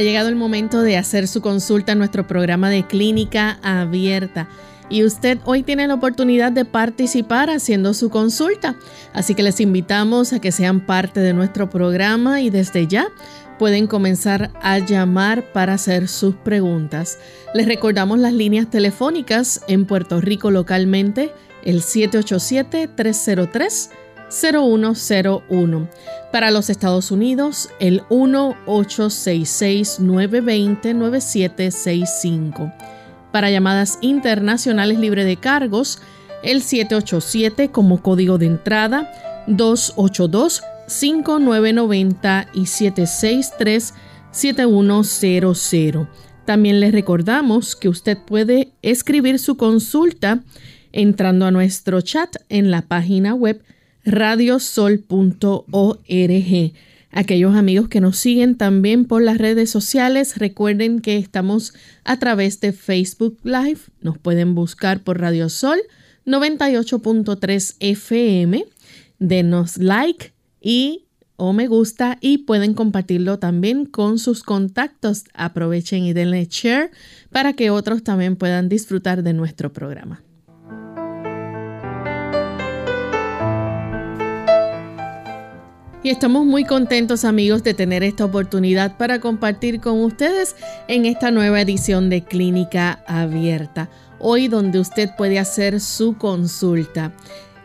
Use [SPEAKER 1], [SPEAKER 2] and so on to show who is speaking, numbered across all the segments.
[SPEAKER 1] Ha llegado el momento de hacer su consulta en nuestro programa de clínica abierta. Y usted hoy tiene la oportunidad de participar haciendo su consulta. Así que les invitamos a que sean parte de nuestro programa y desde ya pueden comenzar a llamar para hacer sus preguntas. Les recordamos las líneas telefónicas en Puerto Rico localmente, el 787 303 0101. Para los Estados Unidos, el 1-866-920-9765. Para llamadas internacionales libre de cargos, el 787 como código de entrada, 282-5990 y 763-7100. También les recordamos que usted puede escribir su consulta entrando a nuestro chat en la página web radiosol.org. Aquellos amigos que nos siguen también por las redes sociales, recuerden que estamos a través de Facebook Live. Nos pueden buscar por Radio Sol 98.3 FM. Denos like y o me gusta y pueden compartirlo también con sus contactos. Aprovechen y denle share para que otros también puedan disfrutar de nuestro programa. Y estamos muy contentos amigos de tener esta oportunidad para compartir con ustedes en esta nueva edición de Clínica Abierta. Hoy donde usted puede hacer su consulta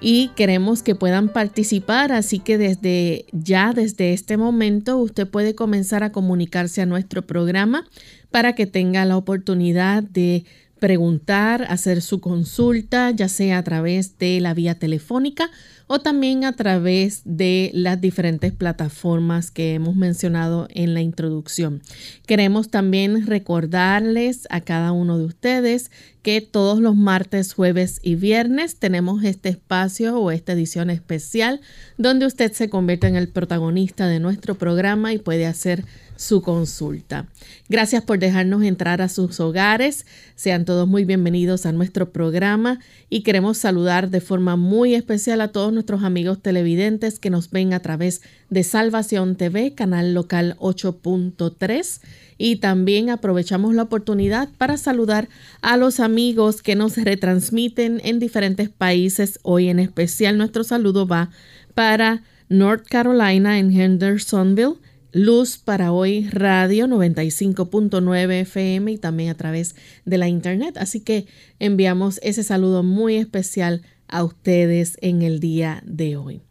[SPEAKER 1] y queremos que puedan participar, así que desde ya, desde este momento, usted puede comenzar a comunicarse a nuestro programa para que tenga la oportunidad de preguntar, hacer su consulta, ya sea a través de la vía telefónica o también a través de las diferentes plataformas que hemos mencionado en la introducción. Queremos también recordarles a cada uno de ustedes que todos los martes, jueves y viernes tenemos este espacio o esta edición especial donde usted se convierte en el protagonista de nuestro programa y puede hacer su consulta. Gracias por dejarnos entrar a sus hogares. Sean todos muy bienvenidos a nuestro programa y queremos saludar de forma muy especial a todos nuestros amigos televidentes que nos ven a través de Salvación TV, canal local 8.3. Y también aprovechamos la oportunidad para saludar a los amigos que nos retransmiten en diferentes países. Hoy en especial nuestro saludo va para North Carolina en Hendersonville, Luz para hoy Radio 95.9 FM y también a través de la internet. Así que enviamos ese saludo muy especial a ustedes en el día de hoy.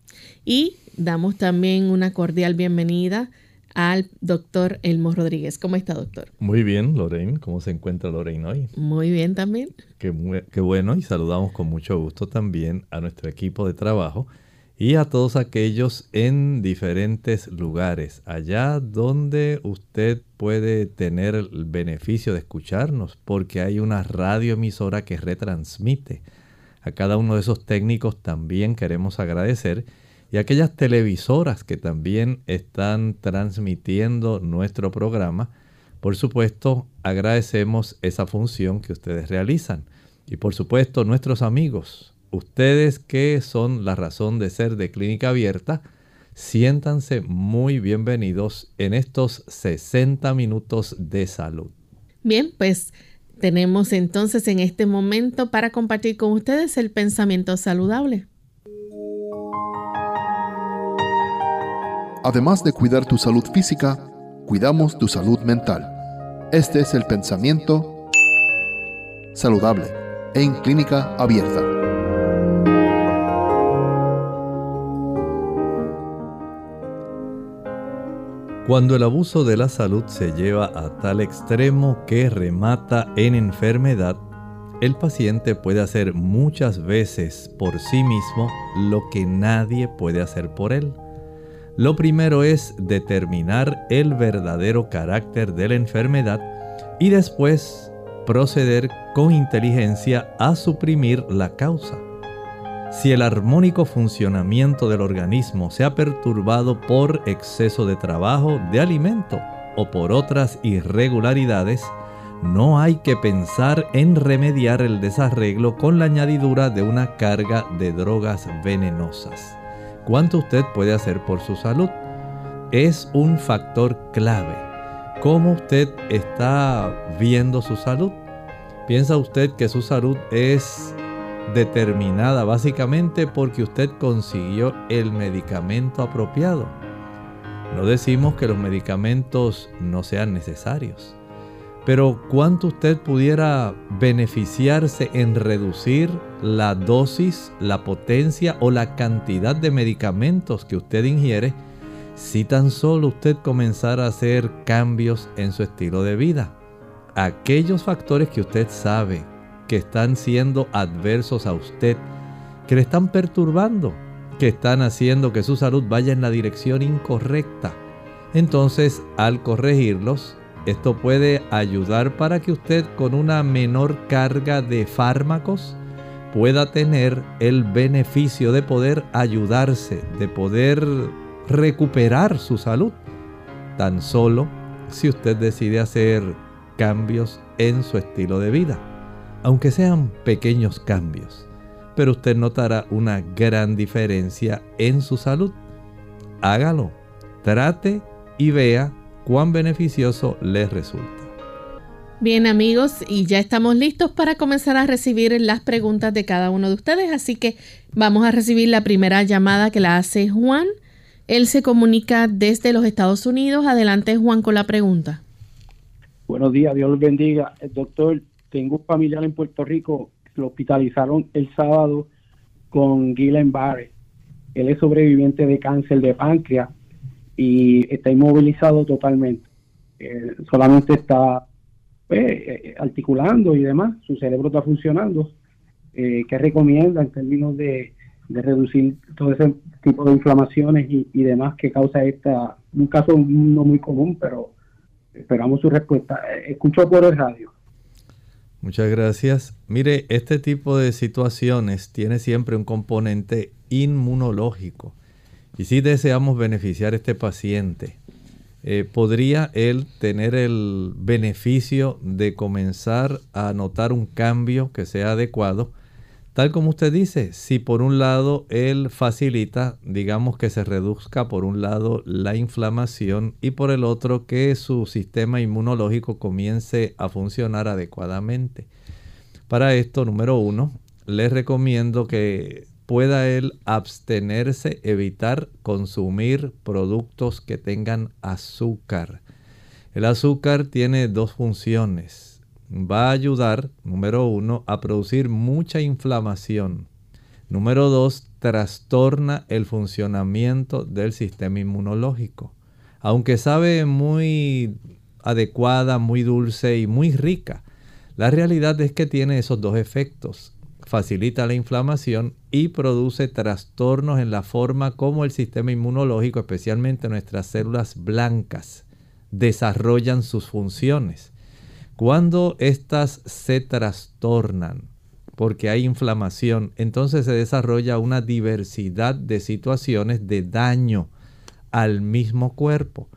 [SPEAKER 1] Y damos también una cordial bienvenida al doctor Elmo Rodríguez. ¿Cómo está, doctor?
[SPEAKER 2] Muy bien, Lorraine. ¿Cómo se encuentra Lorraine hoy?
[SPEAKER 1] Muy bien también.
[SPEAKER 2] Qué, qué bueno y saludamos con mucho gusto también a nuestro equipo de trabajo y a todos aquellos en diferentes lugares, allá donde usted puede tener el beneficio de escucharnos, porque hay una radioemisora que retransmite. A cada uno de esos técnicos también queremos agradecer y a aquellas televisoras que también están transmitiendo nuestro programa. Por supuesto, agradecemos esa función que ustedes realizan. Y por supuesto, nuestros amigos, ustedes que son la razón de ser de Clínica Abierta, siéntanse muy bienvenidos en estos 60 minutos de salud.
[SPEAKER 1] Bien, pues tenemos entonces en este momento para compartir con ustedes el pensamiento saludable.
[SPEAKER 3] Además de cuidar tu salud física, cuidamos tu salud mental. Este es el pensamiento saludable en clínica abierta.
[SPEAKER 2] Cuando el abuso de la salud se lleva a tal extremo que remata en enfermedad, el paciente puede hacer muchas veces por sí mismo lo que nadie puede hacer por él. Lo primero es determinar el verdadero carácter de la enfermedad y después proceder con inteligencia a suprimir la causa. Si el armónico funcionamiento del organismo se ha perturbado por exceso de trabajo, de alimento o por otras irregularidades, no hay que pensar en remediar el desarreglo con la añadidura de una carga de drogas venenosas. ¿Cuánto usted puede hacer por su salud? Es un factor clave. ¿Cómo usted está viendo su salud? ¿Piensa usted que su salud es determinada básicamente porque usted consiguió el medicamento apropiado? No decimos que los medicamentos no sean necesarios pero ¿cuánto usted pudiera beneficiarse en reducir la dosis, la potencia o la cantidad de medicamentos que usted ingiere si tan solo usted comenzara a hacer cambios en su estilo de vida? Aquellos factores que usted sabe que están siendo adversos a usted, que le están perturbando, que están haciendo que su salud vaya en la dirección incorrecta. Entonces, al corregirlos, esto puede ayudar para que usted con una menor carga de fármacos pueda tener el beneficio de poder ayudarse, de poder recuperar su salud. Tan solo si usted decide hacer cambios en su estilo de vida, aunque sean pequeños cambios, pero usted notará una gran diferencia en su salud. Hágalo, trate y vea cuán beneficioso les resulta.
[SPEAKER 1] Bien amigos, y ya estamos listos para comenzar a recibir las preguntas de cada uno de ustedes, así que vamos a recibir la primera llamada que la hace Juan. Él se comunica desde los Estados Unidos. Adelante Juan con la pregunta.
[SPEAKER 4] Buenos días, Dios los bendiga. El doctor, tengo un familiar en Puerto Rico, lo hospitalizaron el sábado con Gillen Barre. Él es sobreviviente de cáncer de páncreas y está inmovilizado totalmente. Eh, solamente está pues, eh, articulando y demás, su cerebro está funcionando. Eh, ¿Qué recomienda en términos de, reducir todo ese tipo de inflamaciones y, demás que causa esta, un caso no muy común, pero esperamos su respuesta. Escucho por el radio.
[SPEAKER 2] Muchas gracias. Mire, este tipo de situaciones tiene siempre un componente inmunológico. Y si deseamos beneficiar a este paciente, eh, ¿podría él tener el beneficio de comenzar a notar un cambio que sea adecuado? Tal como usted dice, si por un lado él facilita, digamos que se reduzca por un lado la inflamación y por el otro que su sistema inmunológico comience a funcionar adecuadamente. Para esto, número uno, les recomiendo que pueda él abstenerse, evitar consumir productos que tengan azúcar. El azúcar tiene dos funciones. Va a ayudar, número uno, a producir mucha inflamación. Número dos, trastorna el funcionamiento del sistema inmunológico. Aunque sabe muy adecuada, muy dulce y muy rica, la realidad es que tiene esos dos efectos facilita la inflamación y produce trastornos en la forma como el sistema inmunológico, especialmente nuestras células blancas, desarrollan sus funciones. Cuando éstas se trastornan porque hay inflamación, entonces se desarrolla una diversidad de situaciones de daño al mismo cuerpo.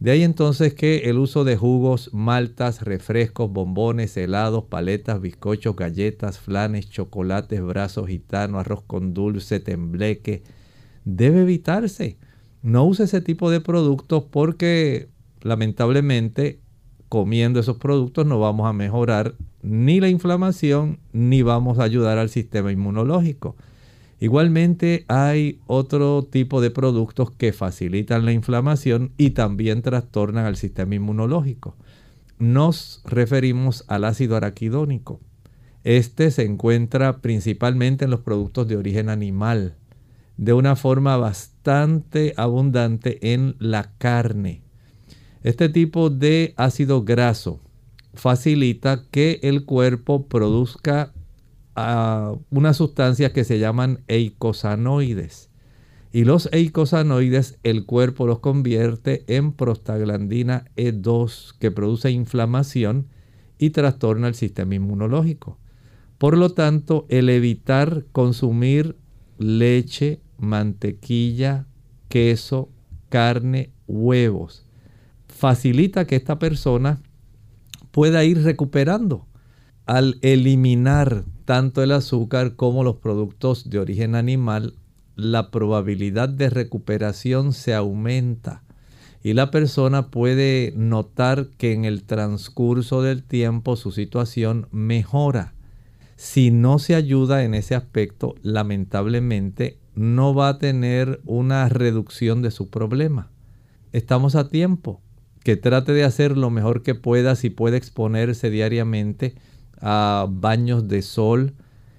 [SPEAKER 2] De ahí entonces que el uso de jugos, maltas, refrescos, bombones, helados, paletas, bizcochos, galletas, flanes, chocolates, brazos gitanos, arroz con dulce, tembleque, debe evitarse. No use ese tipo de productos porque lamentablemente comiendo esos productos no vamos a mejorar ni la inflamación ni vamos a ayudar al sistema inmunológico. Igualmente hay otro tipo de productos que facilitan la inflamación y también trastornan al sistema inmunológico. Nos referimos al ácido araquidónico. Este se encuentra principalmente en los productos de origen animal, de una forma bastante abundante en la carne. Este tipo de ácido graso facilita que el cuerpo produzca a unas sustancias que se llaman eicosanoides. Y los eicosanoides, el cuerpo los convierte en prostaglandina E2, que produce inflamación y trastorna el sistema inmunológico. Por lo tanto, el evitar consumir leche, mantequilla, queso, carne, huevos, facilita que esta persona pueda ir recuperando al eliminar tanto el azúcar como los productos de origen animal, la probabilidad de recuperación se aumenta y la persona puede notar que en el transcurso del tiempo su situación mejora. Si no se ayuda en ese aspecto, lamentablemente no va a tener una reducción de su problema. Estamos a tiempo. Que trate de hacer lo mejor que pueda si puede exponerse diariamente a baños de sol,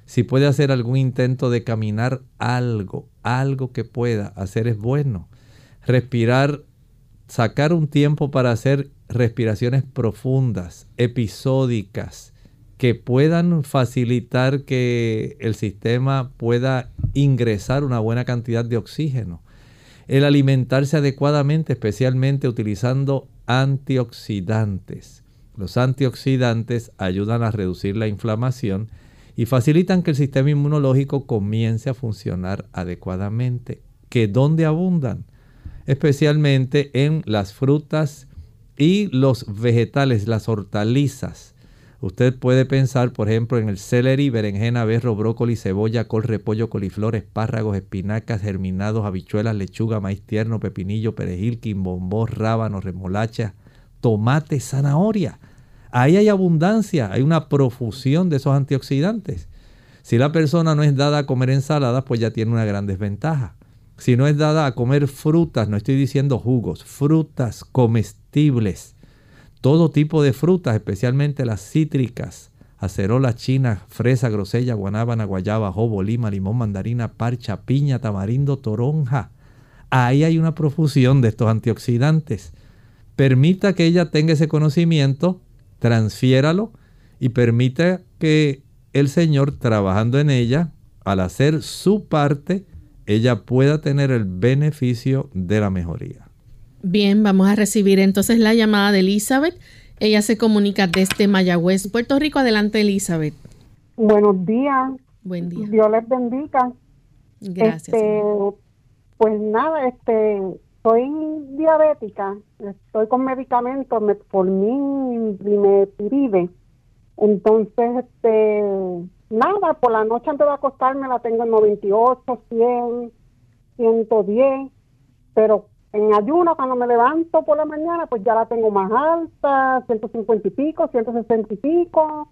[SPEAKER 2] si puede hacer algún intento de caminar algo, algo que pueda hacer es bueno. Respirar, sacar un tiempo para hacer respiraciones profundas, episódicas, que puedan facilitar que el sistema pueda ingresar una buena cantidad de oxígeno. El alimentarse adecuadamente, especialmente utilizando antioxidantes. Los antioxidantes ayudan a reducir la inflamación y facilitan que el sistema inmunológico comience a funcionar adecuadamente. ¿Que dónde abundan? Especialmente en las frutas y los vegetales, las hortalizas. Usted puede pensar, por ejemplo, en el celery, berenjena, berro, brócoli, cebolla, col, repollo, coliflor, espárragos, espinacas, germinados, habichuelas, lechuga, maíz tierno, pepinillo, perejil, quimbombó, rábano, remolacha, tomate, zanahoria. Ahí hay abundancia, hay una profusión de esos antioxidantes. Si la persona no es dada a comer ensaladas, pues ya tiene una gran desventaja. Si no es dada a comer frutas, no estoy diciendo jugos, frutas comestibles, todo tipo de frutas, especialmente las cítricas, acerola china, fresa, grosella, guanábana, guayaba, jobo, lima, limón, mandarina, parcha, piña, tamarindo, toronja. Ahí hay una profusión de estos antioxidantes. Permita que ella tenga ese conocimiento transfiéralo y permita que el Señor trabajando en ella, al hacer su parte, ella pueda tener el beneficio de la mejoría.
[SPEAKER 1] Bien, vamos a recibir entonces la llamada de Elizabeth. Ella se comunica desde Mayagüez, Puerto Rico. Adelante, Elizabeth.
[SPEAKER 5] Buenos días.
[SPEAKER 1] Buen día.
[SPEAKER 5] Dios les bendiga.
[SPEAKER 1] Gracias.
[SPEAKER 5] Este, pues nada, este, soy diabética, estoy con medicamentos, metformin, primetiride. Entonces, este, nada, por la noche antes de acostarme la tengo en 98, 100, 110, pero en ayuno cuando me levanto por la mañana, pues ya la tengo más alta, 150 y pico, 160 y pico,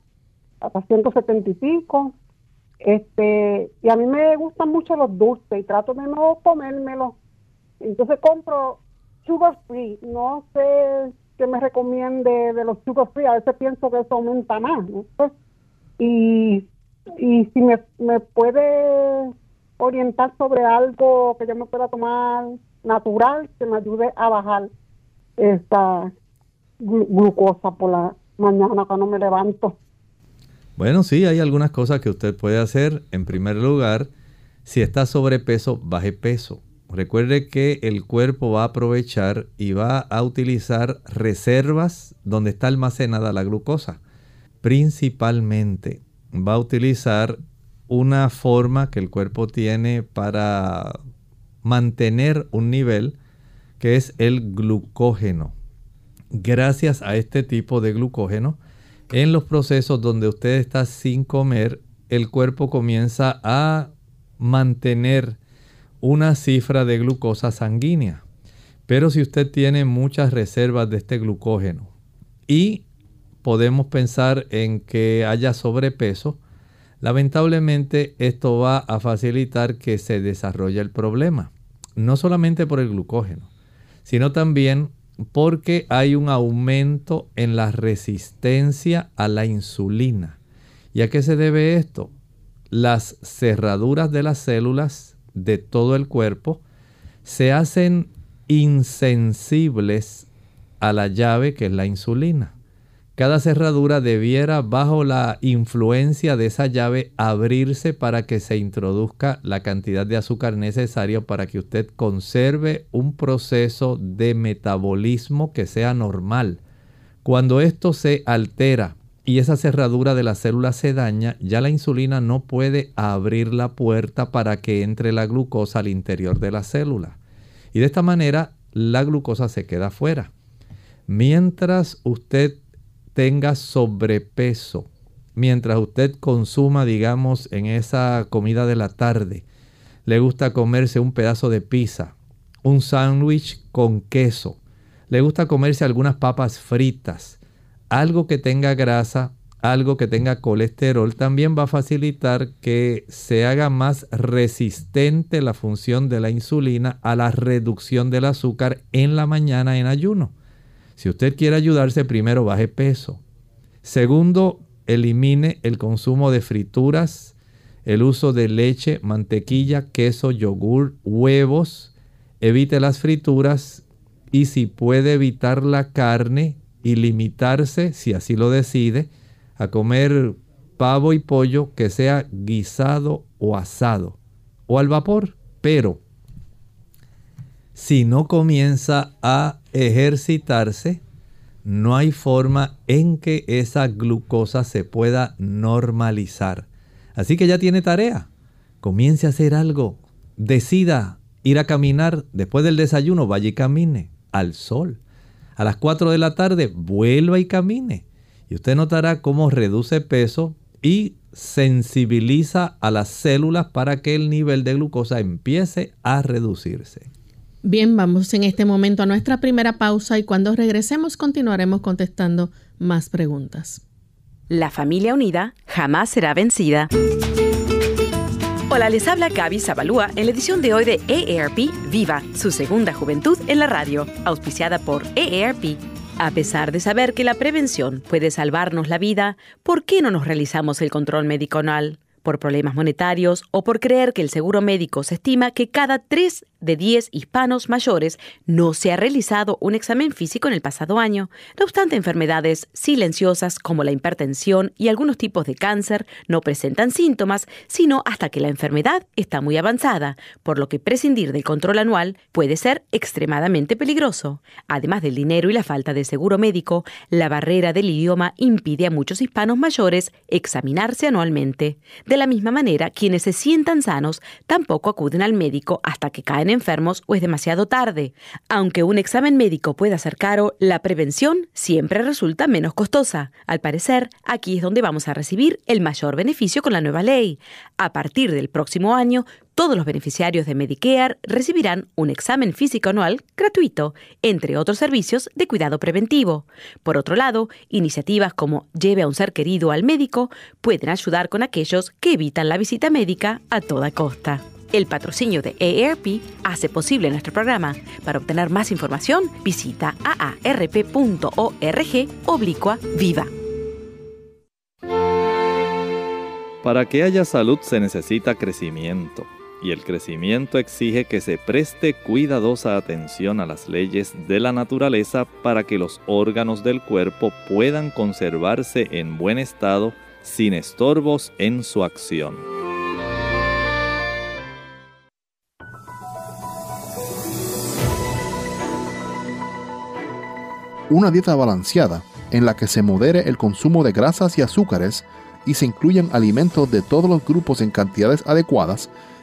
[SPEAKER 5] hasta 170 y pico. Este, y a mí me gustan mucho los dulces y trato de no comérmelos entonces compro sugar free. No sé qué me recomiende de los sugar free. A veces pienso que eso aumenta más. ¿no? Pues, y, y si me, me puede orientar sobre algo que yo me pueda tomar natural que me ayude a bajar esta glucosa por la mañana cuando me levanto.
[SPEAKER 2] Bueno, sí, hay algunas cosas que usted puede hacer. En primer lugar, si está sobrepeso, baje peso. Recuerde que el cuerpo va a aprovechar y va a utilizar reservas donde está almacenada la glucosa. Principalmente va a utilizar una forma que el cuerpo tiene para mantener un nivel que es el glucógeno. Gracias a este tipo de glucógeno, en los procesos donde usted está sin comer, el cuerpo comienza a mantener una cifra de glucosa sanguínea. Pero si usted tiene muchas reservas de este glucógeno y podemos pensar en que haya sobrepeso, lamentablemente esto va a facilitar que se desarrolle el problema. No solamente por el glucógeno, sino también porque hay un aumento en la resistencia a la insulina. ¿Y a qué se debe esto? Las cerraduras de las células de todo el cuerpo se hacen insensibles a la llave que es la insulina. Cada cerradura debiera bajo la influencia de esa llave abrirse para que se introduzca la cantidad de azúcar necesaria para que usted conserve un proceso de metabolismo que sea normal. Cuando esto se altera y esa cerradura de la célula se daña, ya la insulina no puede abrir la puerta para que entre la glucosa al interior de la célula. Y de esta manera la glucosa se queda fuera. Mientras usted tenga sobrepeso, mientras usted consuma, digamos, en esa comida de la tarde, le gusta comerse un pedazo de pizza, un sándwich con queso, le gusta comerse algunas papas fritas, algo que tenga grasa, algo que tenga colesterol, también va a facilitar que se haga más resistente la función de la insulina a la reducción del azúcar en la mañana en ayuno. Si usted quiere ayudarse, primero baje peso. Segundo, elimine el consumo de frituras, el uso de leche, mantequilla, queso, yogur, huevos. Evite las frituras y si puede evitar la carne y limitarse, si así lo decide, a comer pavo y pollo que sea guisado o asado o al vapor. Pero si no comienza a ejercitarse, no hay forma en que esa glucosa se pueda normalizar. Así que ya tiene tarea. Comience a hacer algo. Decida ir a caminar después del desayuno, vaya y camine al sol. A las 4 de la tarde, vuelva y camine. Y usted notará cómo reduce peso y sensibiliza a las células para que el nivel de glucosa empiece a reducirse.
[SPEAKER 1] Bien, vamos en este momento a nuestra primera pausa y cuando regresemos continuaremos contestando más preguntas.
[SPEAKER 6] La familia unida jamás será vencida. Hola, les habla Gaby Zabalúa en la edición de hoy de EARP Viva, su segunda juventud en la radio, auspiciada por EARP. A pesar de saber que la prevención puede salvarnos la vida, ¿por qué no nos realizamos el control médico? Por problemas monetarios o por creer que el seguro médico se estima que cada 3 de 10 hispanos mayores no se ha realizado un examen físico en el pasado año. No obstante, enfermedades silenciosas como la hipertensión y algunos tipos de cáncer no presentan síntomas, sino hasta que la enfermedad está muy avanzada, por lo que prescindir del control anual puede ser extremadamente peligroso. Además del dinero y la falta de seguro médico, la barrera del idioma impide a muchos hispanos mayores examinarse anualmente. De la misma manera, quienes se sientan sanos tampoco acuden al médico hasta que caen enfermos o es demasiado tarde. Aunque un examen médico pueda ser caro, la prevención siempre resulta menos costosa. Al parecer, aquí es donde vamos a recibir el mayor beneficio con la nueva ley. A partir del próximo año, todos los beneficiarios de Medicare recibirán un examen físico anual gratuito, entre otros servicios de cuidado preventivo. Por otro lado, iniciativas como Lleve a un ser querido al médico pueden ayudar con aquellos que evitan la visita médica a toda costa. El patrocinio de AARP hace posible nuestro programa. Para obtener más información, visita aarp.org oblicua viva.
[SPEAKER 2] Para que haya salud se necesita crecimiento y el crecimiento exige que se preste cuidadosa atención a las leyes de la naturaleza para que los órganos del cuerpo puedan conservarse en buen estado sin estorbos en su acción.
[SPEAKER 3] Una dieta balanceada en la que se modere el consumo de grasas y azúcares y se incluyan alimentos de todos los grupos en cantidades adecuadas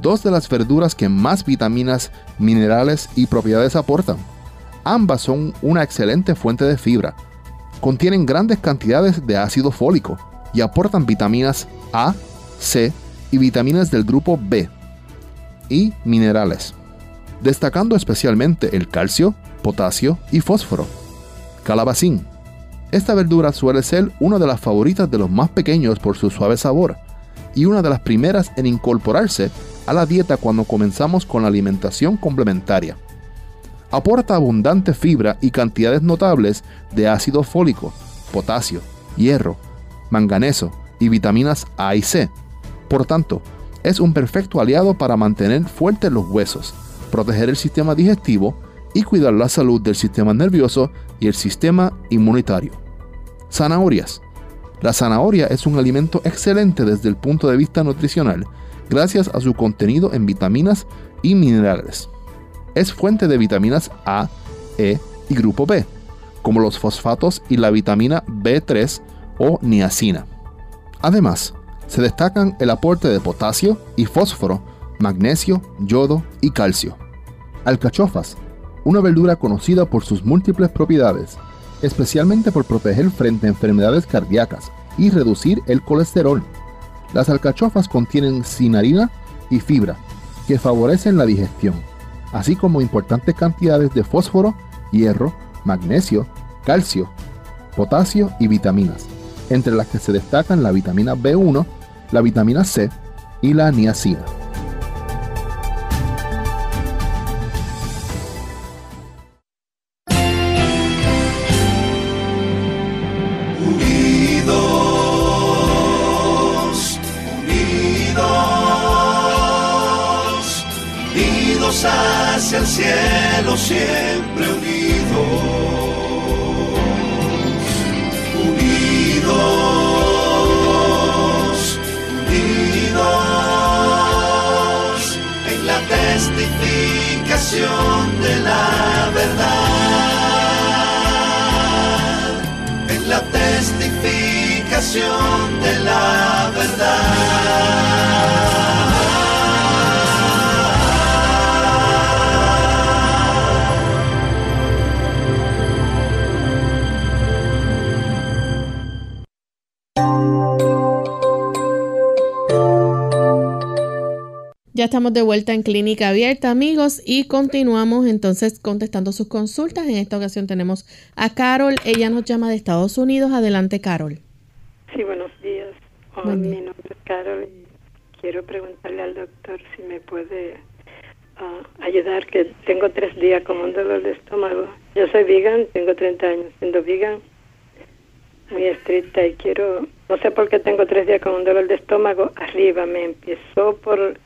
[SPEAKER 3] dos de las verduras que más vitaminas, minerales y propiedades aportan. Ambas son una excelente fuente de fibra. Contienen grandes cantidades de ácido fólico y aportan vitaminas A, C y vitaminas del grupo B y minerales, destacando especialmente el calcio, potasio y fósforo. Calabacín. Esta verdura suele ser una de las favoritas de los más pequeños por su suave sabor y una de las primeras en incorporarse a la dieta cuando comenzamos con la alimentación complementaria. Aporta abundante fibra y cantidades notables de ácido fólico, potasio, hierro, manganeso y vitaminas A y C. Por tanto, es un perfecto aliado para mantener fuertes los huesos, proteger el sistema digestivo y cuidar la salud del sistema nervioso y el sistema inmunitario. Zanahorias. La zanahoria es un alimento excelente desde el punto de vista nutricional, gracias a su contenido en vitaminas y minerales. Es fuente de vitaminas A, E y grupo B, como los fosfatos y la vitamina B3 o niacina. Además, se destacan el aporte de potasio y fósforo, magnesio, yodo y calcio. Alcachofas, una verdura conocida por sus múltiples propiedades, especialmente por proteger frente a enfermedades cardíacas y reducir el colesterol. Las alcachofas contienen cinarina y fibra, que favorecen la digestión, así como importantes cantidades de fósforo, hierro, magnesio, calcio, potasio y vitaminas, entre las que se destacan la vitamina B1, la vitamina C y la niacina.
[SPEAKER 7] De la.
[SPEAKER 1] Ya estamos de vuelta en Clínica Abierta, amigos, y continuamos entonces contestando sus consultas. En esta ocasión tenemos a Carol. Ella nos llama de Estados Unidos. Adelante, Carol.
[SPEAKER 8] Mi nombre es Carol y quiero preguntarle al doctor si me puede ah, ayudar, que tengo tres días con un dolor de estómago. Yo soy vegan, tengo 30 años siendo vegan, muy estricta y quiero, no sé por qué tengo tres días con un dolor de estómago arriba. Me empezó por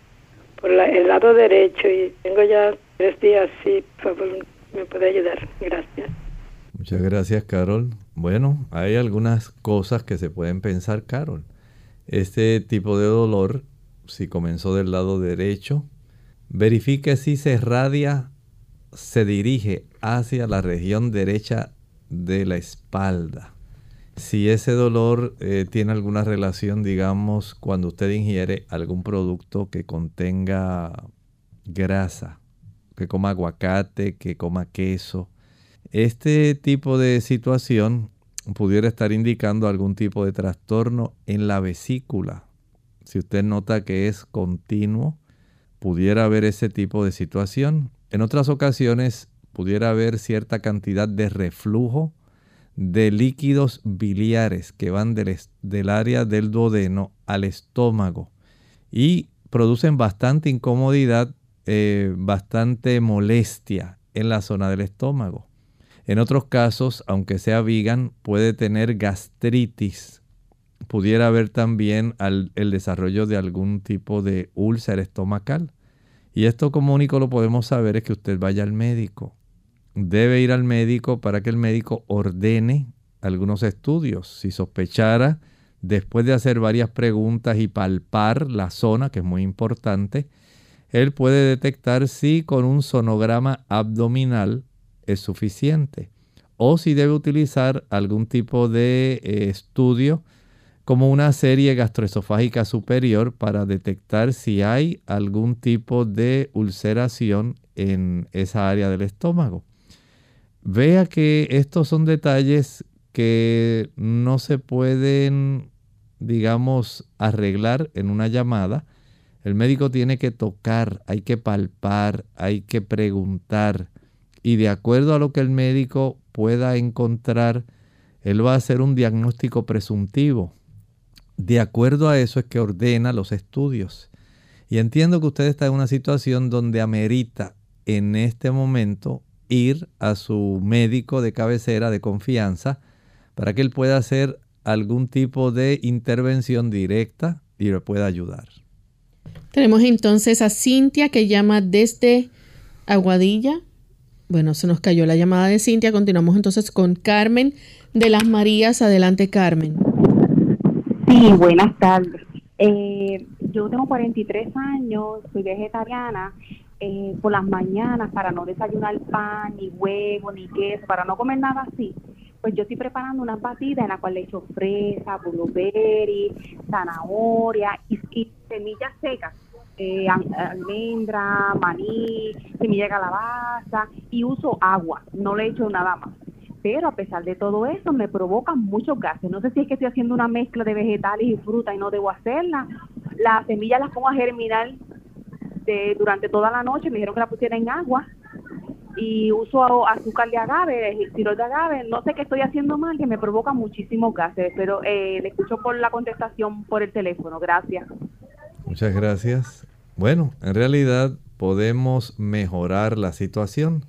[SPEAKER 8] por el lado derecho y tengo ya tres días, sí, por favor, me puede ayudar. Gracias.
[SPEAKER 2] Muchas gracias, Carol. Bueno, hay algunas cosas que se pueden pensar, Carol. Este tipo de dolor, si comenzó del lado derecho, verifique si se radia, se dirige hacia la región derecha de la espalda si ese dolor eh, tiene alguna relación, digamos, cuando usted ingiere algún producto que contenga grasa, que coma aguacate, que coma queso. Este tipo de situación pudiera estar indicando algún tipo de trastorno en la vesícula. Si usted nota que es continuo, pudiera haber ese tipo de situación. En otras ocasiones pudiera haber cierta cantidad de reflujo de líquidos biliares que van del, área del duodeno al estómago y producen bastante incomodidad, eh, bastante molestia en la zona del estómago. En otros casos, aunque sea vegan, puede tener gastritis. Pudiera haber también el desarrollo de algún tipo de úlcera estomacal. Y esto como único lo podemos saber es que usted vaya al médico debe ir al médico para que el médico ordene algunos estudios. Si sospechara, después de hacer varias preguntas y palpar la zona, que es muy importante, él puede detectar si con un sonograma abdominal es suficiente o si debe utilizar algún tipo de eh, estudio como una serie gastroesofágica superior para detectar si hay algún tipo de ulceración en esa área del estómago. Vea que estos son detalles que no se pueden, digamos, arreglar en una llamada. El médico tiene que tocar, hay que palpar, hay que preguntar. Y de acuerdo a lo que el médico pueda encontrar, Él va a hacer un diagnóstico presuntivo. De acuerdo a eso es que ordena los estudios. Y entiendo que usted está en una situación donde amerita en este momento ir a su médico de cabecera de confianza para que él pueda hacer algún tipo de intervención directa y le pueda ayudar.
[SPEAKER 1] Tenemos entonces a Cintia que llama desde Aguadilla. Bueno, se nos cayó la llamada de Cintia. Continuamos entonces con Carmen de las Marías. Adelante, Carmen.
[SPEAKER 9] Sí, buenas tardes. Eh, yo tengo 43 años, soy vegetariana. Eh, por las mañanas, para no desayunar pan, ni huevo, ni queso, para no comer nada así, pues yo estoy preparando una batida en la cual le echo fresa, blueberry, zanahoria y, semillas secas. Eh, almendra, maní, semilla de calabaza y uso agua, no le echo nada más. Pero a pesar de todo eso me provocan muchos gases. No sé si es que estoy haciendo una mezcla de vegetales y fruta y no debo hacerla. Las semillas las pongo a germinar durante toda la noche, me dijeron que la pusiera en agua y uso azúcar de agave, tiro de agave, no sé qué estoy haciendo mal, que me provoca muchísimos gases, pero eh, le escucho por la contestación por el teléfono, gracias.
[SPEAKER 2] Muchas gracias. Bueno, en realidad podemos mejorar la situación.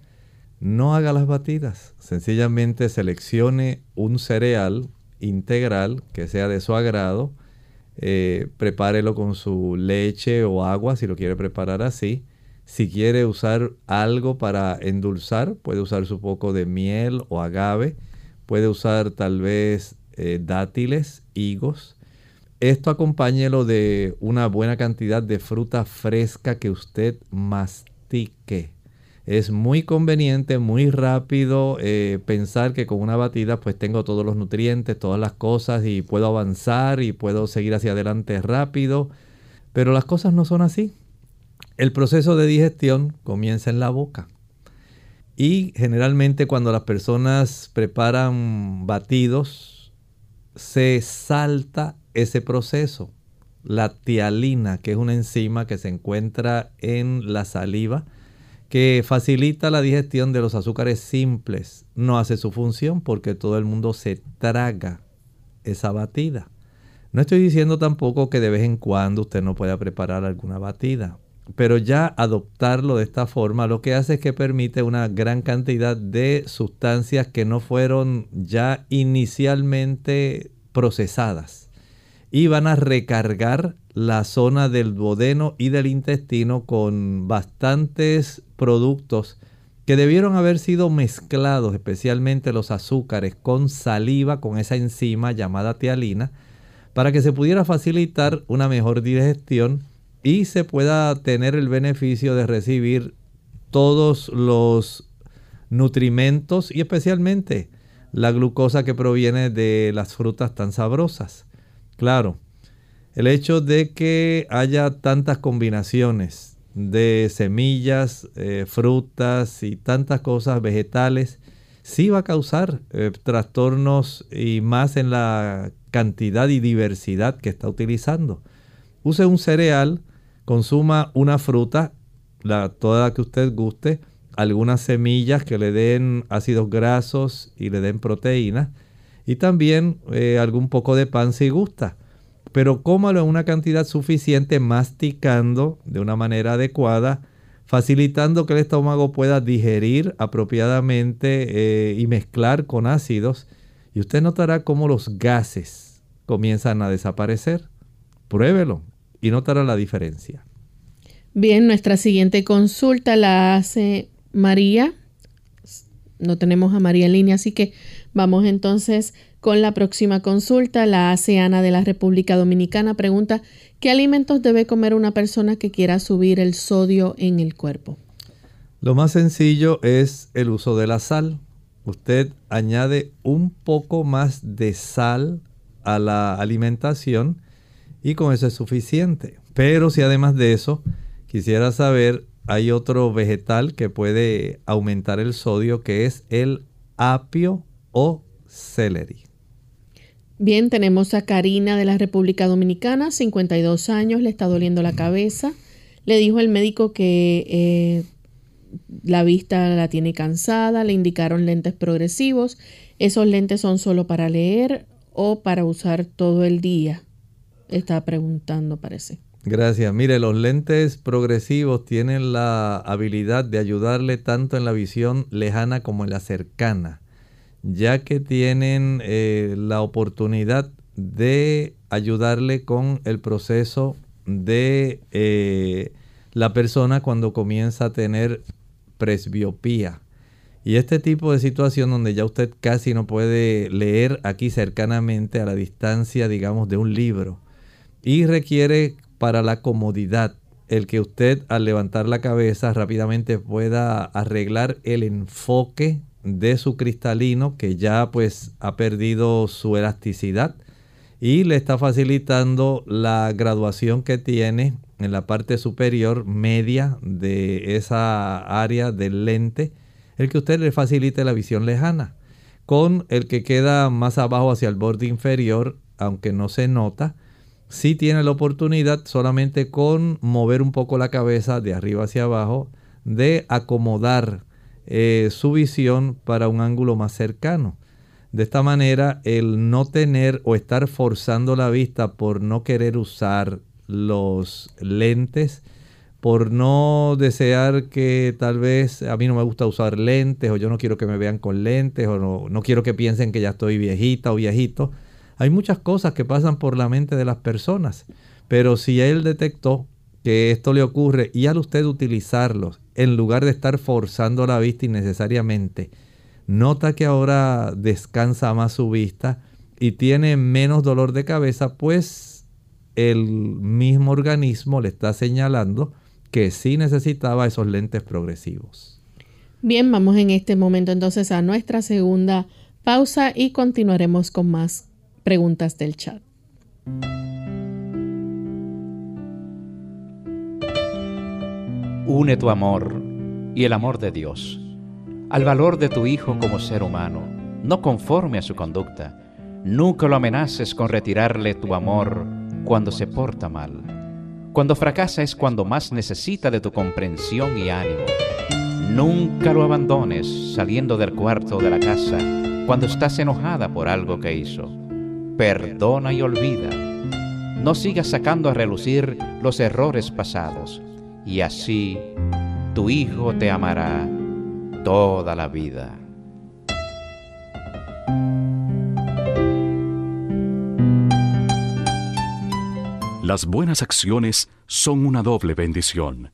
[SPEAKER 2] No haga las batidas, sencillamente seleccione un cereal integral que sea de su agrado, eh, prepárelo con su leche o agua si lo quiere preparar así si quiere usar algo para endulzar, puede usar su poco de miel o agave. Puede usar tal vez eh, dátiles, higos. Esto acompáñelo de una buena cantidad de fruta fresca que usted mastique. Es muy conveniente, muy rápido eh, pensar que con una batida pues tengo todos los nutrientes, todas las cosas y puedo avanzar y puedo seguir hacia adelante rápido. Pero las cosas no son así. El proceso de digestión comienza en la boca. Y generalmente cuando las personas preparan batidos, se salta ese proceso. La tialina, que es una enzima que se encuentra en la saliva, que facilita la digestión de los azúcares simples, no hace su función porque todo el mundo se traga esa batida. No estoy diciendo tampoco que de vez en cuando usted no pueda preparar alguna batida pero ya adoptarlo de esta forma lo que hace es que permite una gran cantidad de sustancias que no fueron ya inicialmente procesadas y van a recargar la zona del duodeno y del intestino con bastantes productos que debieron haber sido mezclados, especialmente los azúcares, con saliva, con esa enzima llamada tialina, para que se pudiera facilitar una mejor digestión y se pueda tener el beneficio de recibir todos los nutrimentos y especialmente la glucosa que proviene de las frutas tan sabrosas. Claro, el hecho de que haya tantas combinaciones de semillas, eh, frutas y tantas cosas vegetales, sí va a causar eh, trastornos y más en la cantidad y diversidad que está utilizando. Use un cereal consuma una fruta, la, toda la que usted guste, algunas semillas que le den ácidos grasos y le den proteínas y también eh, algún poco de pan si gusta. Pero cómalo en una cantidad suficiente masticando de una manera adecuada, facilitando que el estómago pueda digerir apropiadamente eh, y mezclar con ácidos. Y usted notará cómo los gases comienzan a desaparecer. Pruébelo, y notará la diferencia.
[SPEAKER 1] Bien, nuestra siguiente consulta la hace María. No tenemos a María en línea, así que vamos entonces con la próxima consulta. La hace Ana de la República Dominicana. Pregunta, ¿qué alimentos debe comer una persona que quiera subir el sodio en el cuerpo?
[SPEAKER 2] Lo más sencillo es el uso de la sal. Usted añade un poco más de sal a la alimentación y con eso es suficiente. Pero si además de eso quisiera saber, hay otro vegetal que puede aumentar el sodio que es el apio o celery.
[SPEAKER 1] Bien, tenemos a Karina de la República Dominicana, 52 años, le está doliendo la cabeza. Le dijo el médico que eh, la vista la tiene cansada, le indicaron lentes progresivos. ¿Esos lentes son solo para leer o para usar todo el día? Está preguntando, parece.
[SPEAKER 2] Gracias. Mire, los lentes progresivos tienen la habilidad de ayudarle tanto en la visión lejana como en la cercana, ya que tienen eh, la oportunidad de ayudarle con el proceso de eh, la persona cuando comienza a tener presbiopía. Y este tipo de situación donde ya usted casi no puede leer aquí cercanamente a la distancia, digamos, de un libro. Y requiere para la comodidad el que usted al levantar la cabeza rápidamente pueda arreglar el enfoque de su cristalino que ya pues ha perdido su elasticidad y le está facilitando la graduación que tiene en la parte superior media de esa área del lente, el que usted le facilite la visión lejana. Con el que queda más abajo hacia el borde inferior, aunque no se nota, sí tiene la oportunidad solamente con mover un poco la cabeza de arriba hacia abajo de acomodar eh, su visión para un ángulo más cercano. De esta manera, el no tener o estar forzando la vista por no querer usar los lentes, por no desear que tal vez a mí no me gusta usar lentes o yo no quiero que me vean con lentes o no, no quiero que piensen que ya estoy viejita o viejito. Hay muchas cosas que pasan por la mente de las personas, pero si él detectó que esto le ocurre y al usted utilizarlos en lugar de estar forzando la vista innecesariamente, nota que ahora descansa más su vista y tiene menos dolor de cabeza, pues el mismo organismo le está señalando que sí necesitaba esos lentes progresivos.
[SPEAKER 1] Bien, vamos en este momento entonces a nuestra segunda pausa y continuaremos con más preguntas del chat.
[SPEAKER 10] Une tu amor y el amor de Dios al valor de tu hijo como ser humano, no conforme a su conducta. Nunca lo amenaces con retirarle tu amor cuando se porta mal. Cuando fracasa es cuando más necesita de tu comprensión y ánimo. Nunca lo abandones saliendo del cuarto de la casa cuando estás enojada por algo que hizo. Perdona y olvida. No sigas sacando a relucir los errores pasados. Y así tu hijo te amará toda la vida.
[SPEAKER 11] Las buenas acciones son una doble bendición,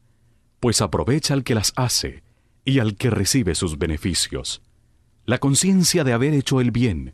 [SPEAKER 11] pues aprovecha al que las hace y al que recibe sus beneficios. La conciencia de haber hecho el bien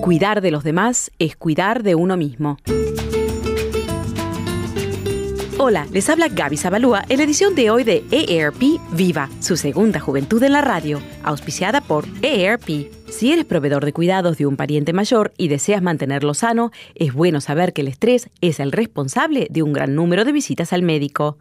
[SPEAKER 6] Cuidar de los demás es cuidar de uno mismo. Hola, les habla Gaby Zabalúa en la edición de hoy de EARP Viva, su segunda juventud en la radio, auspiciada por EARP. Si eres proveedor de cuidados de un pariente mayor y deseas mantenerlo sano, es bueno saber que el estrés es el responsable de un gran número de visitas al médico.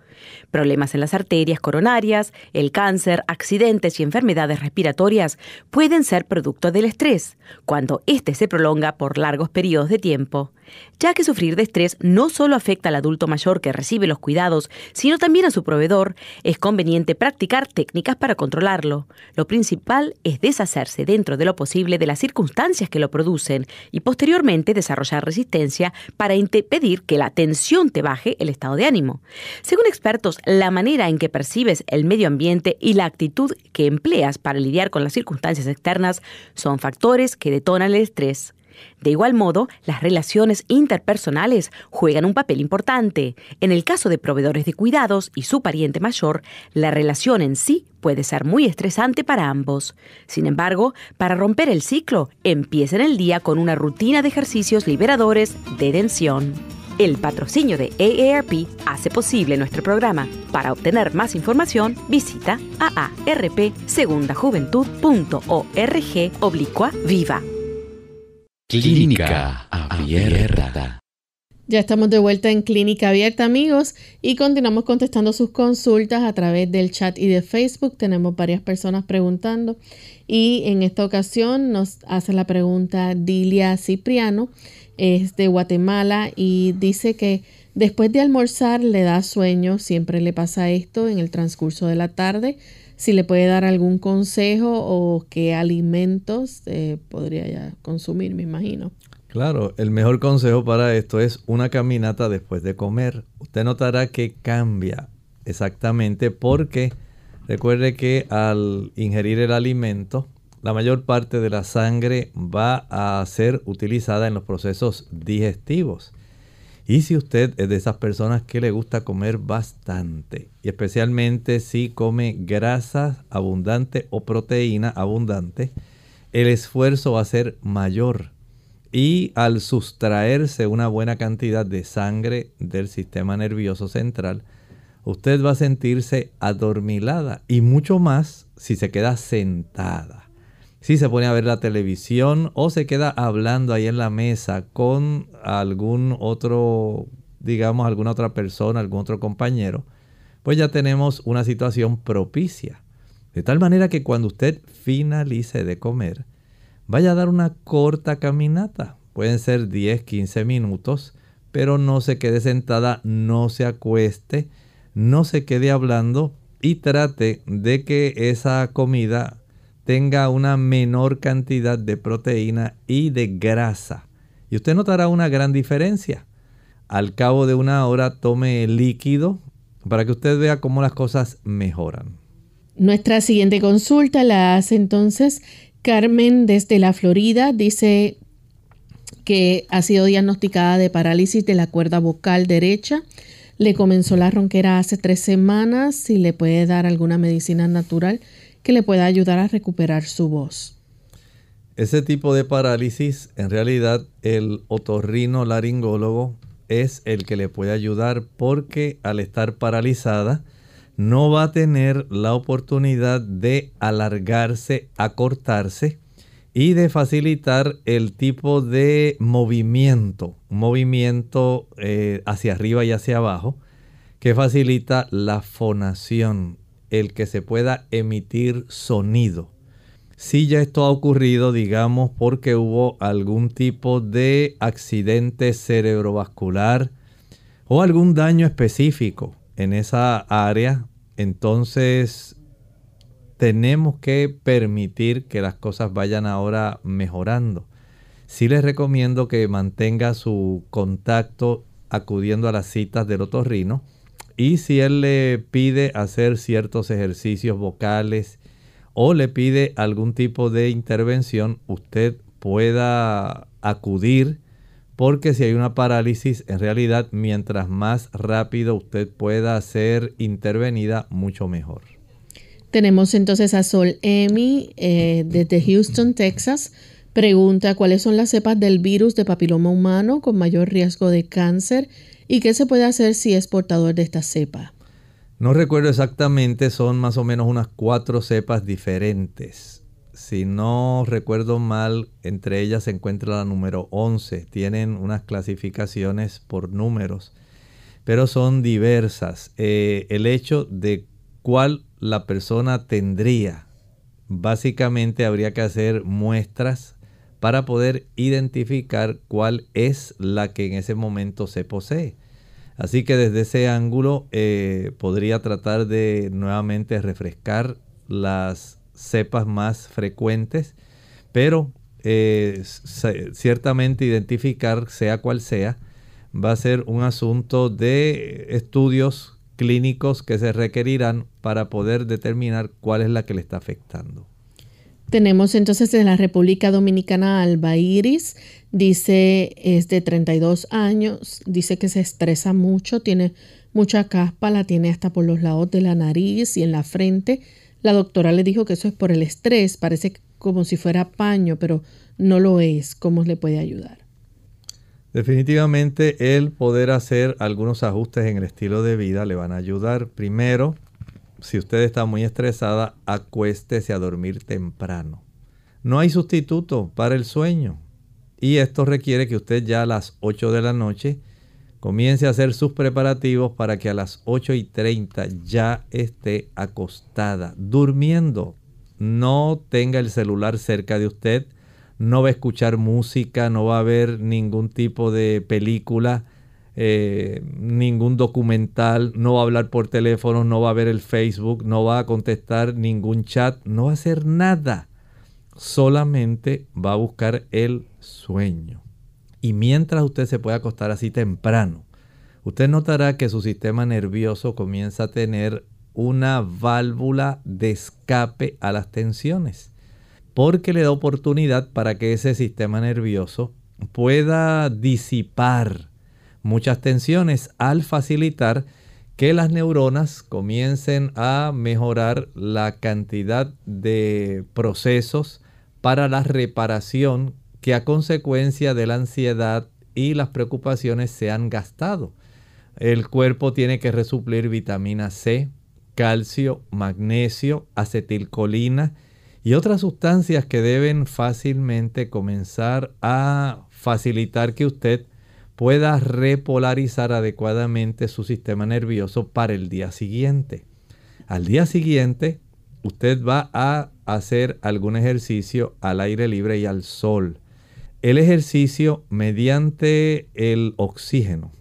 [SPEAKER 6] Problemas en las arterias coronarias, el cáncer, accidentes y enfermedades respiratorias pueden ser producto del estrés, cuando éste se prolonga por largos periodos de tiempo. Ya que sufrir de estrés no solo afecta al adulto mayor que recibe los cuidados, sino también a su proveedor, es conveniente practicar técnicas para controlarlo. Lo principal es deshacerse dentro de lo posible de las circunstancias que lo producen y posteriormente desarrollar resistencia para impedir que la tensión te baje el estado de ánimo. Según expertos, la manera en que percibes el medio ambiente y la actitud que empleas para lidiar con las circunstancias externas son factores que detonan el estrés. De igual modo, las relaciones interpersonales juegan un papel importante. En el caso de proveedores de cuidados y su pariente mayor, la relación en sí puede ser muy estresante para ambos. Sin embargo, para romper el ciclo, empiecen el día con una rutina de ejercicios liberadores de tensión. El patrocinio de AARP hace posible nuestro programa. Para obtener más información, visita aarpsegundajuventud.org oblicua viva.
[SPEAKER 12] Clínica Abierta.
[SPEAKER 1] Ya estamos de vuelta en Clínica Abierta, amigos, y continuamos contestando sus consultas a través del chat y de Facebook. Tenemos varias personas preguntando y en esta ocasión nos hace la pregunta Dilia Cipriano, es de Guatemala y dice que después de almorzar le da sueño, siempre le pasa esto en el transcurso de la tarde. Si le puede dar algún consejo o qué alimentos eh, podría ya consumir, me imagino.
[SPEAKER 2] Claro, el mejor consejo para esto es una caminata después de comer. Usted notará que cambia exactamente porque recuerde que al ingerir el alimento, la mayor parte de la sangre va a ser utilizada en los procesos digestivos. Y si usted es de esas personas que le gusta comer bastante, y especialmente si come grasa abundante o proteína abundante, el esfuerzo va a ser mayor y al sustraerse una buena cantidad de sangre del sistema nervioso central, usted va a sentirse adormilada y mucho más si se queda sentada. Si se pone a ver la televisión o se queda hablando ahí en la mesa con algún otro, digamos, alguna otra persona, algún otro compañero, pues ya tenemos una situación propicia. De tal manera que cuando usted finalice de comer, vaya a dar una corta caminata. Pueden ser 10, 15 minutos, pero no se quede sentada, no se acueste, no se quede hablando y trate de que esa comida tenga una menor cantidad de proteína y de grasa. Y usted notará una gran diferencia. Al cabo de una hora tome líquido para que usted vea cómo las cosas mejoran.
[SPEAKER 1] Nuestra siguiente consulta la hace entonces Carmen desde la Florida dice que ha sido diagnosticada de parálisis de la cuerda vocal derecha. Le comenzó la ronquera hace tres semanas. Si le puede dar alguna medicina natural que le pueda ayudar a recuperar su voz.
[SPEAKER 2] Ese tipo de parálisis, en realidad, el otorrino laringólogo es el que le puede ayudar porque al estar paralizada, no va a tener la oportunidad de alargarse, acortarse y de facilitar el tipo de movimiento, movimiento eh, hacia arriba y hacia abajo, que facilita la fonación, el que se pueda emitir sonido. Si ya esto ha ocurrido, digamos, porque hubo algún tipo de accidente cerebrovascular o algún daño específico en esa área, entonces tenemos que permitir que las cosas vayan ahora mejorando. Sí les recomiendo que mantenga su contacto acudiendo a las citas del otorrino y si él le pide hacer ciertos ejercicios vocales o le pide algún tipo de intervención, usted pueda acudir porque si hay una parálisis, en realidad mientras más rápido usted pueda ser intervenida, mucho mejor.
[SPEAKER 1] Tenemos entonces a Sol Emi eh, desde Houston, Texas. Pregunta cuáles son las cepas del virus de papiloma humano con mayor riesgo de cáncer y qué se puede hacer si es portador de esta cepa.
[SPEAKER 2] No recuerdo exactamente, son más o menos unas cuatro cepas diferentes si no recuerdo mal, entre ellas se encuentra la número 11. Tienen unas clasificaciones por números, pero son diversas. Eh, el hecho de cuál la persona tendría, básicamente habría que hacer muestras para poder identificar cuál es la que en ese momento se posee. Así que desde ese ángulo eh, podría tratar de nuevamente refrescar las cepas más frecuentes, pero eh, ciertamente identificar, sea cual sea, va a ser un asunto de estudios clínicos que se requerirán para poder determinar cuál es la que le está afectando.
[SPEAKER 1] Tenemos entonces en la República Dominicana Alba Iris, dice es de 32 años, dice que se estresa mucho, tiene mucha caspa, la tiene hasta por los lados de la nariz y en la frente, la doctora le dijo que eso es por el estrés, parece como si fuera paño, pero no lo es. ¿Cómo le puede ayudar?
[SPEAKER 2] Definitivamente el poder hacer algunos ajustes en el estilo de vida le van a ayudar. Primero, si usted está muy estresada, acuéstese a dormir temprano. No hay sustituto para el sueño. Y esto requiere que usted ya a las 8 de la noche comience a hacer sus preparativos para que a las 8 y 30 ya esté acostada, durmiendo. No tenga el celular cerca de usted no va a escuchar música, no va a ver ningún tipo de película, eh, ningún documental, no va a hablar por teléfono, no va a ver el Facebook, no va a contestar ningún chat, no va a hacer nada. Solamente va a buscar el sueño. Y mientras usted se puede acostar así temprano, usted notará que su sistema nervioso comienza a tener una válvula de escape a las tensiones porque le da oportunidad para que ese sistema nervioso pueda disipar muchas tensiones al facilitar que las neuronas comiencen a mejorar la cantidad de procesos para la reparación que a consecuencia de la ansiedad y las preocupaciones se han gastado. El cuerpo tiene que resuplir vitamina C, calcio, magnesio, acetilcolina, y otras sustancias que deben fácilmente comenzar a facilitar que usted pueda repolarizar adecuadamente su sistema nervioso para el día siguiente. Al día siguiente, usted va a hacer algún ejercicio al aire libre y al sol. El ejercicio mediante el oxígeno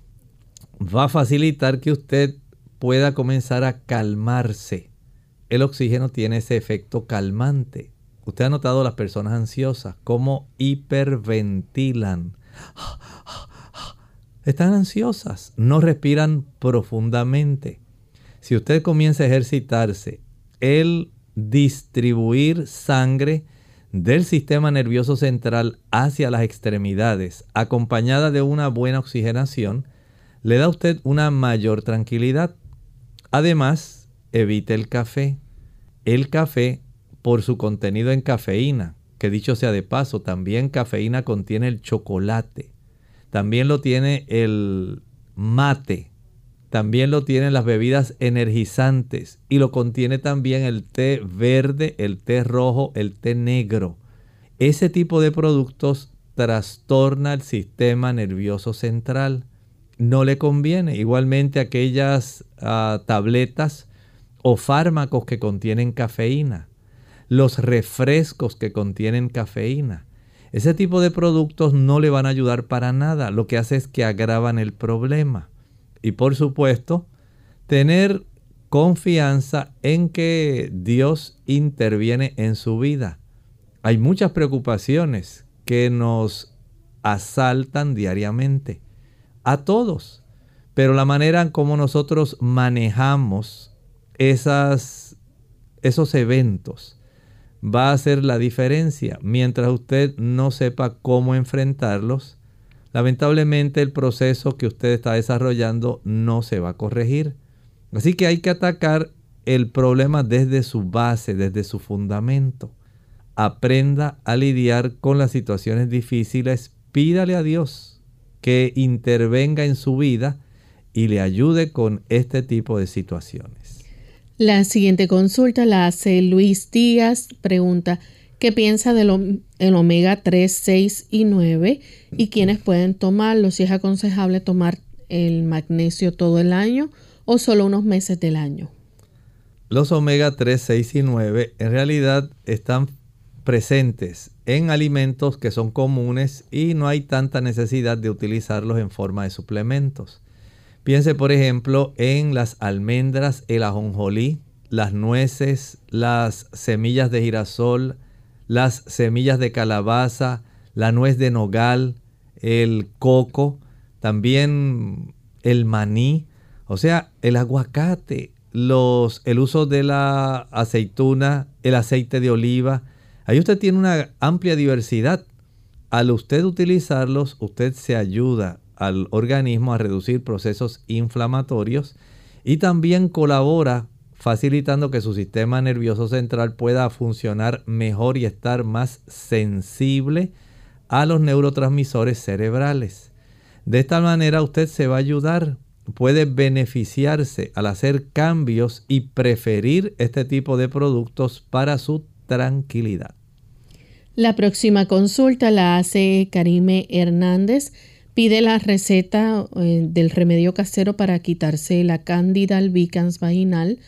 [SPEAKER 2] va a facilitar que usted pueda comenzar a calmarse el oxígeno tiene ese efecto calmante. Usted ha notado las personas ansiosas cómo hiperventilan. Están ansiosas, no respiran profundamente. Si usted comienza a ejercitarse, el distribuir sangre del sistema nervioso central hacia las extremidades, acompañada de una buena oxigenación, le da a usted una mayor tranquilidad. Además, evite el café. El café, por su contenido en cafeína, que dicho sea de paso, también cafeína contiene el chocolate, también lo tiene el mate, también lo tienen las bebidas energizantes y lo contiene también el té verde, el té rojo, el té negro. Ese tipo de productos trastorna el sistema nervioso central. No le conviene. Igualmente aquellas ah, tabletas o fármacos que contienen cafeína, los refrescos que contienen cafeína. Ese tipo de productos no le van a ayudar para nada, lo que hace es que agravan el problema. Y por supuesto, tener confianza en que Dios interviene en su vida. Hay muchas preocupaciones que nos asaltan diariamente, a todos, pero la manera en cómo nosotros manejamos esas, esos eventos va a hacer la diferencia. Mientras usted no sepa cómo enfrentarlos, lamentablemente el proceso que usted está desarrollando no se va a corregir. Así que hay que atacar el problema desde su base, desde su fundamento. Aprenda a lidiar con las situaciones difíciles. Pídale a Dios que intervenga en su vida y le ayude con este tipo de situaciones.
[SPEAKER 1] La siguiente consulta la hace Luis Díaz. Pregunta, ¿qué piensa del el omega 3, 6 y 9 y quiénes pueden tomarlo? Si es aconsejable tomar el magnesio todo el año o solo unos meses del año.
[SPEAKER 2] Los omega 3, 6 y 9 en realidad están presentes en alimentos que son comunes y no hay tanta necesidad de utilizarlos en forma de suplementos. Piense, por ejemplo, en las almendras, el ajonjolí, las nueces, las semillas de girasol, las semillas de calabaza, la nuez de nogal, el coco, también el maní, o sea, el aguacate, el uso de la aceituna, el aceite de oliva. Ahí usted tiene una amplia diversidad. Al usted utilizarlos, usted se ayuda al organismo a reducir procesos inflamatorios y también colabora facilitando que su sistema nervioso central pueda funcionar mejor y estar más sensible a los neurotransmisores cerebrales. De esta manera usted se va a ayudar, puede beneficiarse al hacer cambios y preferir este tipo de productos para su tranquilidad.
[SPEAKER 1] La próxima consulta la hace Karime Hernández. Pide la receta eh, del remedio casero para quitarse la cándida albicans vaginal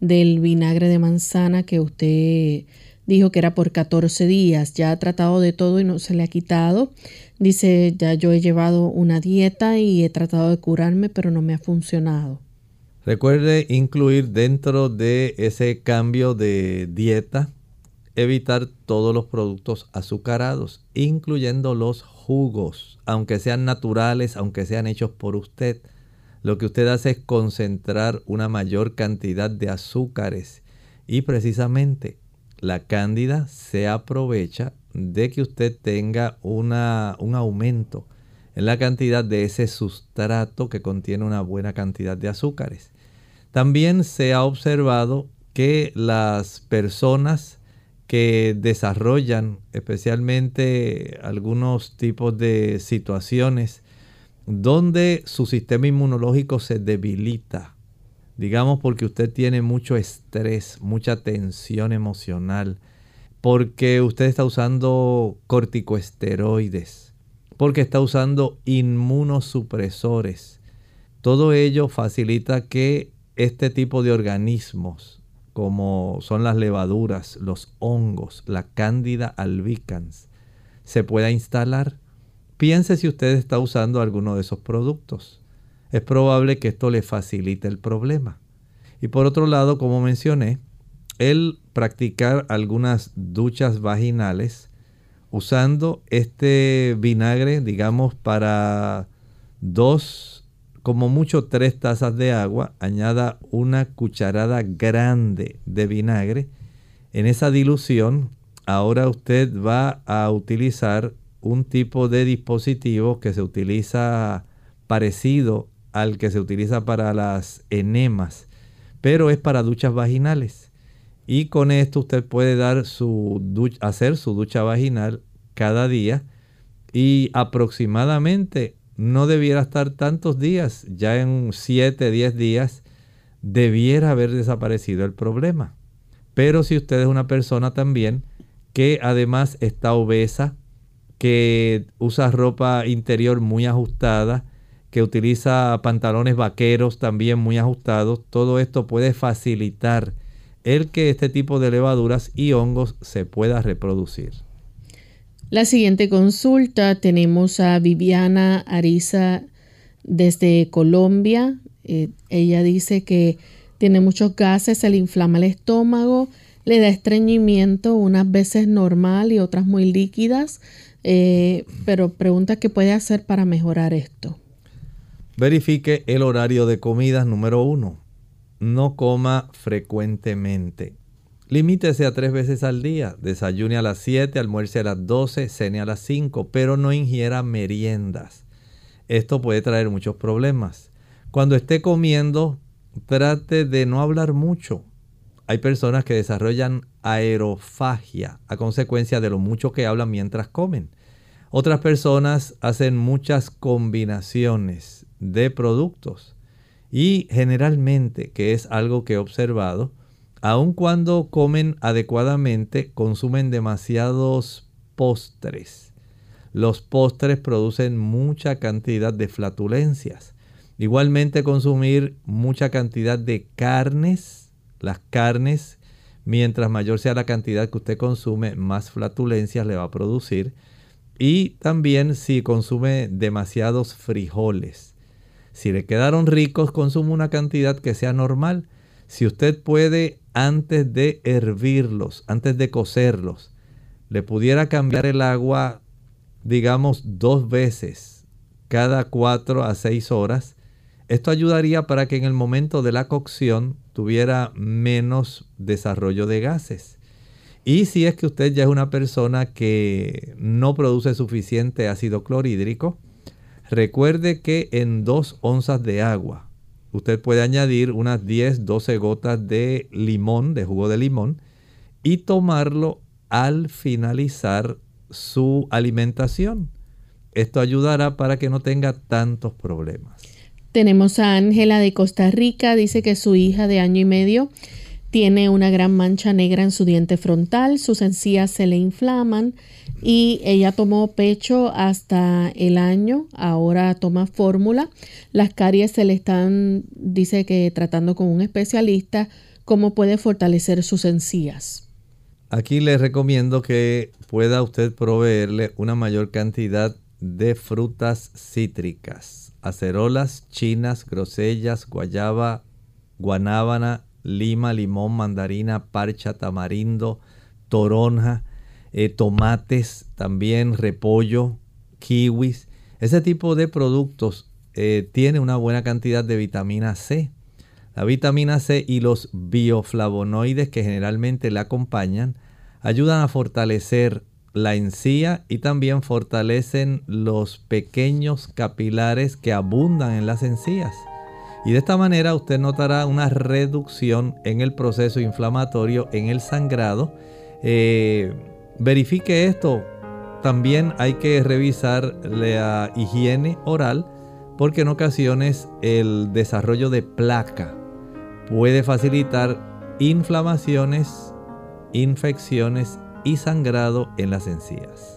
[SPEAKER 1] del vinagre de manzana que usted dijo que era por 14 días. Ya ha tratado de todo y no se le ha quitado. Dice, ya yo he llevado una dieta y he tratado de curarme, pero no me ha funcionado.
[SPEAKER 2] Recuerde incluir dentro de ese cambio de dieta evitar todos los productos azucarados, incluyendo los jugos, aunque sean naturales, aunque sean hechos por usted. Lo que usted hace es concentrar una mayor cantidad de azúcares y precisamente la cándida se aprovecha de que usted tenga una, un aumento en la cantidad de ese sustrato que contiene una buena cantidad de azúcares. También se ha observado que las personas que desarrollan especialmente algunos tipos de situaciones donde su sistema inmunológico se debilita. Digamos porque usted tiene mucho estrés, mucha tensión emocional, porque usted está usando corticoesteroides, porque está usando inmunosupresores. Todo ello facilita que este tipo de organismos como son las levaduras, los hongos, la cándida albicans, se pueda instalar. Piense si usted está usando alguno de esos productos. Es probable que esto le facilite el problema. Y por otro lado, como mencioné, el practicar algunas duchas vaginales usando este vinagre, digamos, para dos como mucho tres tazas de agua, añada una cucharada grande de vinagre. En esa dilución, ahora usted va a utilizar un tipo de dispositivo que se utiliza parecido al que se utiliza para las enemas, pero es para duchas vaginales. Y con esto usted puede dar su hacer su ducha vaginal cada día y aproximadamente no debiera estar tantos días, ya en 7, 10 días debiera haber desaparecido el problema. Pero si usted es una persona también que además está obesa, que usa ropa interior muy ajustada, que utiliza pantalones vaqueros también muy ajustados, todo esto puede facilitar el que este tipo de levaduras y hongos se pueda reproducir.
[SPEAKER 1] La siguiente consulta tenemos a Viviana Ariza desde Colombia. Eh, ella dice que tiene muchos gases, se le inflama el estómago, le da estreñimiento, unas veces normal y otras muy líquidas, eh, pero pregunta qué puede hacer para mejorar esto.
[SPEAKER 2] Verifique el horario de comidas número uno. No coma frecuentemente. Limítese a tres veces al día. Desayune a las 7, almuerce a las 12, cene a las 5, pero no ingiera meriendas. Esto puede traer muchos problemas. Cuando esté comiendo, trate de no hablar mucho. Hay personas que desarrollan aerofagia a consecuencia de lo mucho que hablan mientras comen. Otras personas hacen muchas combinaciones de productos. Y generalmente, que es algo que he observado, aun cuando comen adecuadamente, consumen demasiados postres. Los postres producen mucha cantidad de flatulencias. Igualmente consumir mucha cantidad de carnes. Las carnes, mientras mayor sea la cantidad que usted consume, más flatulencias le va a producir. Y también si consume demasiados frijoles. Si le quedaron ricos, consume una cantidad que sea normal. Si usted puede antes de hervirlos, antes de cocerlos, le pudiera cambiar el agua, digamos, dos veces cada cuatro a seis horas. Esto ayudaría para que en el momento de la cocción tuviera menos desarrollo de gases. Y si es que usted ya es una persona que no produce suficiente ácido clorhídrico, recuerde que en dos onzas de agua usted puede añadir unas 10, 12 gotas de limón, de jugo de limón, y tomarlo al finalizar su alimentación. esto ayudará para que no tenga tantos problemas.
[SPEAKER 1] Tenemos a Ángela de Costa Rica, dice que su hija de año y medio tiene una gran mancha negra en su diente frontal, sus encías se le inflaman y ella tomó pecho hasta el año, ahora toma fórmula. Las caries se le están, dice que tratando con un especialista, cómo puede fortalecer sus encías.
[SPEAKER 2] Aquí le recomiendo que pueda usted proveerle una mayor cantidad de frutas cítricas, acerolas, chinas, grosellas, guayaba, guanábana, lima, limón, mandarina, parcha, tamarindo, toronja, eh, tomates, también repollo, kiwis. Ese tipo de productos eh, tiene una buena cantidad de vitamina C. La vitamina C y los bioflavonoides que generalmente la acompañan ayudan a fortalecer la encía y también fortalecen los pequeños capilares que abundan en las encías. Y de esta manera usted notará una reducción en el proceso inflamatorio, en el sangrado. Eh, verifique esto. También hay que revisar la higiene oral porque en ocasiones el desarrollo de placa puede facilitar inflamaciones, infecciones y sangrado en las encías.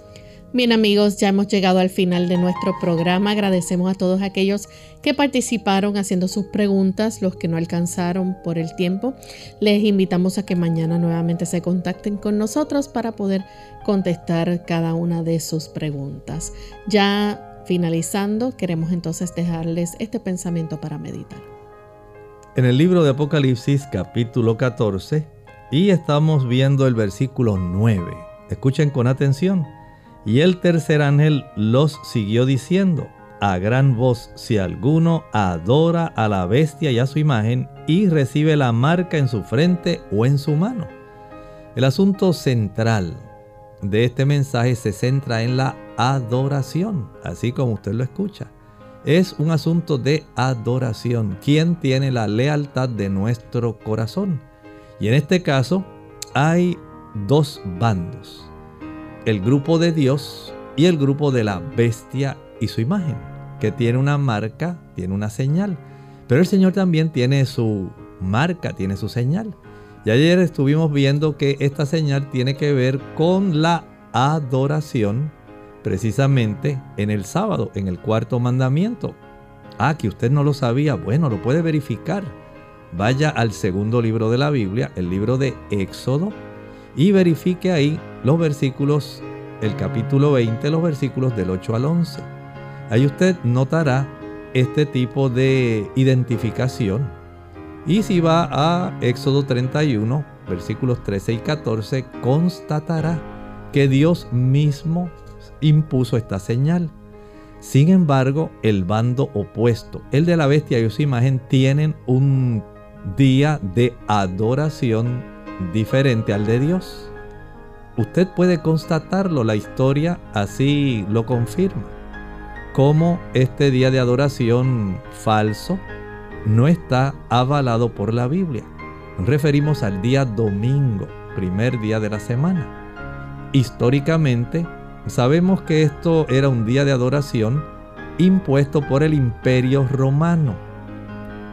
[SPEAKER 1] Bien amigos, ya hemos llegado al final de nuestro programa. Agradecemos a todos aquellos que participaron haciendo sus preguntas, los que no alcanzaron por el tiempo. Les invitamos a que mañana nuevamente se contacten con nosotros para poder contestar cada una de sus preguntas. Ya finalizando, queremos entonces dejarles este pensamiento para meditar.
[SPEAKER 2] En el libro de Apocalipsis capítulo 14 y estamos viendo el versículo 9. Escuchen con atención. Y el tercer ángel los siguió diciendo, a gran voz, si alguno adora a la bestia y a su imagen y recibe la marca en su frente o en su mano. El asunto central de este mensaje se centra en la adoración, así como usted lo escucha. Es un asunto de adoración. ¿Quién tiene la lealtad de nuestro corazón? Y en este caso hay dos bandos el grupo de Dios y el grupo de la bestia y su imagen, que tiene una marca, tiene una señal. Pero el Señor también tiene su marca, tiene su señal. Y ayer estuvimos viendo que esta señal tiene que ver con la adoración, precisamente en el sábado, en el cuarto mandamiento. Ah, que usted no lo sabía, bueno, lo puede verificar. Vaya al segundo libro de la Biblia, el libro de Éxodo, y verifique ahí los versículos, el capítulo 20, los versículos del 8 al 11. Ahí usted notará este tipo de identificación. Y si va a Éxodo 31, versículos 13 y 14, constatará que Dios mismo impuso esta señal. Sin embargo, el bando opuesto, el de la bestia y su imagen, tienen un día de adoración diferente al de Dios. Usted puede constatarlo, la historia así lo confirma. Como este día de adoración falso no está avalado por la Biblia. referimos al día domingo, primer día de la semana. Históricamente, sabemos que esto era un día de adoración impuesto por el imperio romano.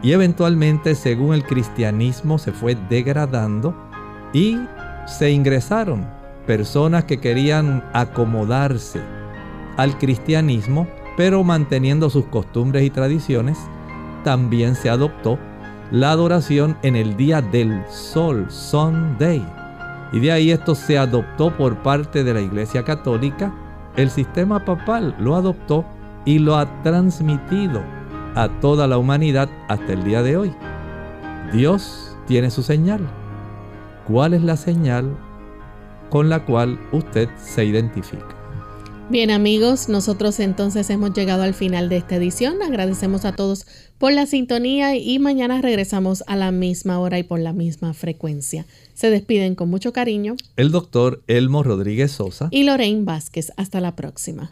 [SPEAKER 2] Y eventualmente, según el cristianismo se fue degradando y se ingresaron personas que querían acomodarse al cristianismo, pero manteniendo sus costumbres y tradiciones, también se adoptó la adoración en el día del sol, Sunday. Y de ahí esto se adoptó por parte de la Iglesia Católica. El sistema papal lo adoptó y lo ha transmitido a toda la humanidad hasta el día de hoy. Dios tiene su señal. ¿Cuál es la señal con la cual usted se identifica.
[SPEAKER 1] Bien amigos, nosotros entonces hemos llegado al final de esta edición. Agradecemos a todos por la sintonía y mañana regresamos a la misma hora y por la misma frecuencia. Se despiden con mucho cariño
[SPEAKER 2] el doctor Elmo Rodríguez Sosa
[SPEAKER 1] y Lorraine Vázquez. Hasta la próxima.